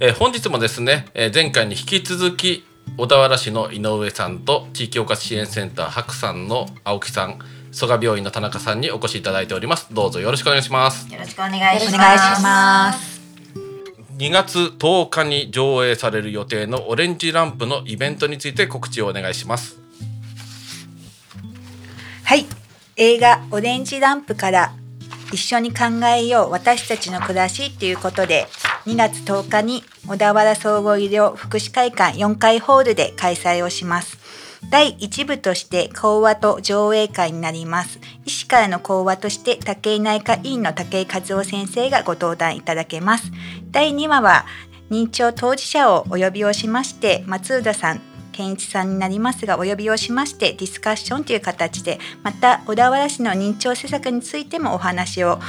えー、本日もですね、えー、前回に引き続き小田原市の井上さんと地域包括支援センター白さんの青木さん蘇我病院の田中さんにお越しいただいております。どうぞよろしくお願いします。よろしくお願いします。2月10日に上映される予定のオレンジランプのイベントについて告知をお願いします。はい。映画オレンジランプから一緒に考えよう私たちの暮らしということで2月10日に小田原総合医療福祉会館4階ホールで開催をします。第1部として講話と上映会になります。医師からの講話として武井内科医院の武井和夫先生がご登壇いただけます。第2話は認知症当事者をお呼びをしまして松浦さん健一さんになりますがお呼びをしましてディスカッションという形でまた小田原市の認知症施策についてもお話を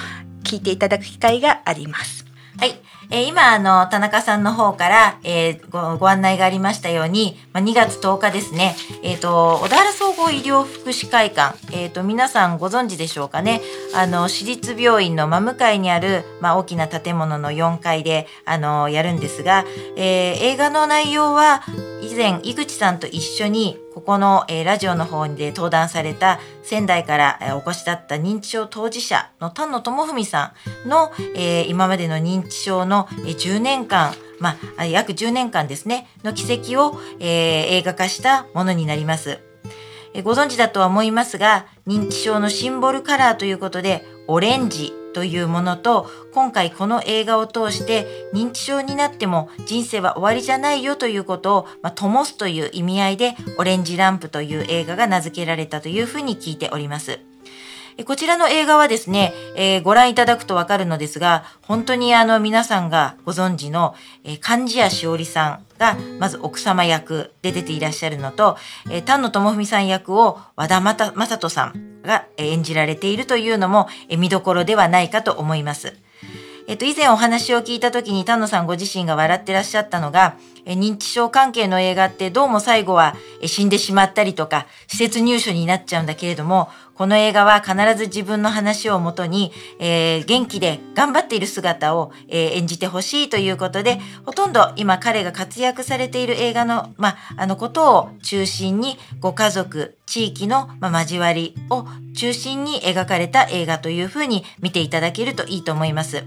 聞いていただく機会があります。はい。えー、今、あの、田中さんの方から、えー、ご、ご案内がありましたように、まあ、2月10日ですね、えっ、ー、と、小田原総合医療福祉会館、えっ、と、皆さんご存知でしょうかね、あの、私立病院の真向かいにある、まあ、大きな建物の4階で、あの、やるんですが、え映画の内容は、以前、井口さんと一緒に、ここの、えー、ラジオの方で登壇された仙台から、えー、お越しだった認知症当事者の丹野智文さんの、えー、今までの認知症の、えー、10年間まあ、約10年間ですね、の奇跡を、えー、映画化したものになります。えー、ご存知だとは思いますが、認知症のシンボルカラーということで、オレンジというものと今回この映画を通して認知症になっても人生は終わりじゃないよということを、まあ、灯すという意味合いでオレンジランプという映画が名付けられたというふうに聞いております。こちらの映画はですね、えー、ご覧いただくとわかるのですが、本当にあの皆さんがご存知の、えー、漢字屋しおりさんが、まず奥様役で出ていらっしゃるのと、えー、丹野智文さん役を和田正人さんが演じられているというのも、見どころではないかと思います。えっと、以前お話を聞いた時に丹野さんご自身が笑ってらっしゃったのが、認知症関係の映画ってどうも最後は死んでしまったりとか、施設入所になっちゃうんだけれども、この映画は必ず自分の話をもとに、えー、元気で頑張っている姿を、えー、演じてほしいということで、ほとんど今彼が活躍されている映画の、まあ、のことを中心に、ご家族、地域の、ま、交わりを中心に描かれた映画というふうに見ていただけるといいと思います。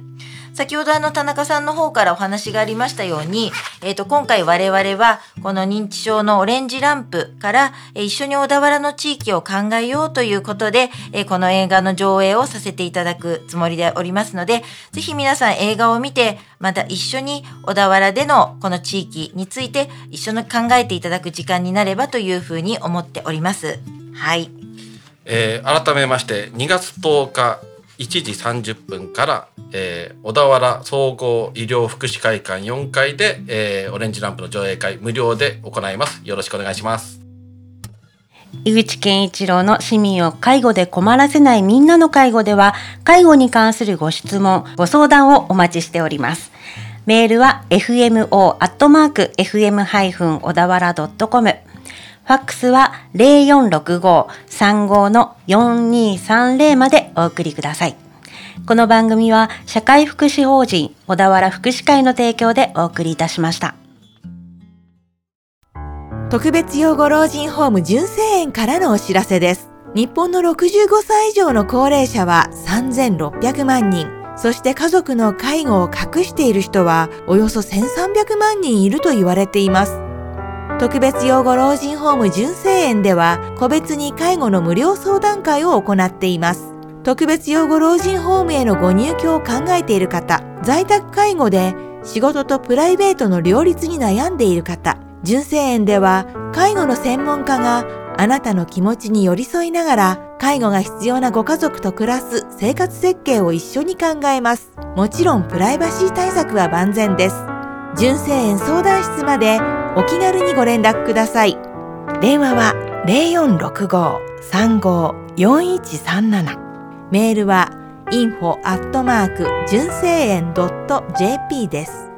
先ほどあの田中さんの方からお話がありましたように、えっ、ー、と、今回我々はこの認知症のオレンジランプから、え、一緒に小田原の地域を考えようということで、え、この映画の上映をさせていただくつもりでおりますので、ぜひ皆さん映画を見て、また一緒に小田原でのこの地域について一緒に考えていただく時間になればというふうに思っております。はい。えー、改めまして2月10日1時30分から、えー、小田原総合医療福祉会館4階で、えー、オレンジランプの上映会無料で行います。よろしくお願いします。井口健一郎の市民を介護で困らせないみんなの介護では、介護に関するご質問、ご相談をお待ちしております。メールは fmo.fm- 小田原 .com ファックスは0465-35の4230までお送りください。この番組は社会福祉法人小田原福祉会の提供でお送りいたしました。特別養護老人ホーム純正園からのお知らせです。日本の65歳以上の高齢者は3600万人。そして家族の介護を隠している人はおよそ1300万人いると言われています。特別養護老人ホーム純正園では個別に介護の無料相談会を行っています。特別養護老人ホームへのご入居を考えている方、在宅介護で仕事とプライベートの両立に悩んでいる方、純正園では介護の専門家があなたの気持ちに寄り添いながら介護が必要なご家族と暮らす生活設計を一緒に考えます。もちろんプライバシー対策は万全です。純正園相談室までお気軽にご連絡ください。電話は0465-354137メールは info アットマーク純正園 .jp です。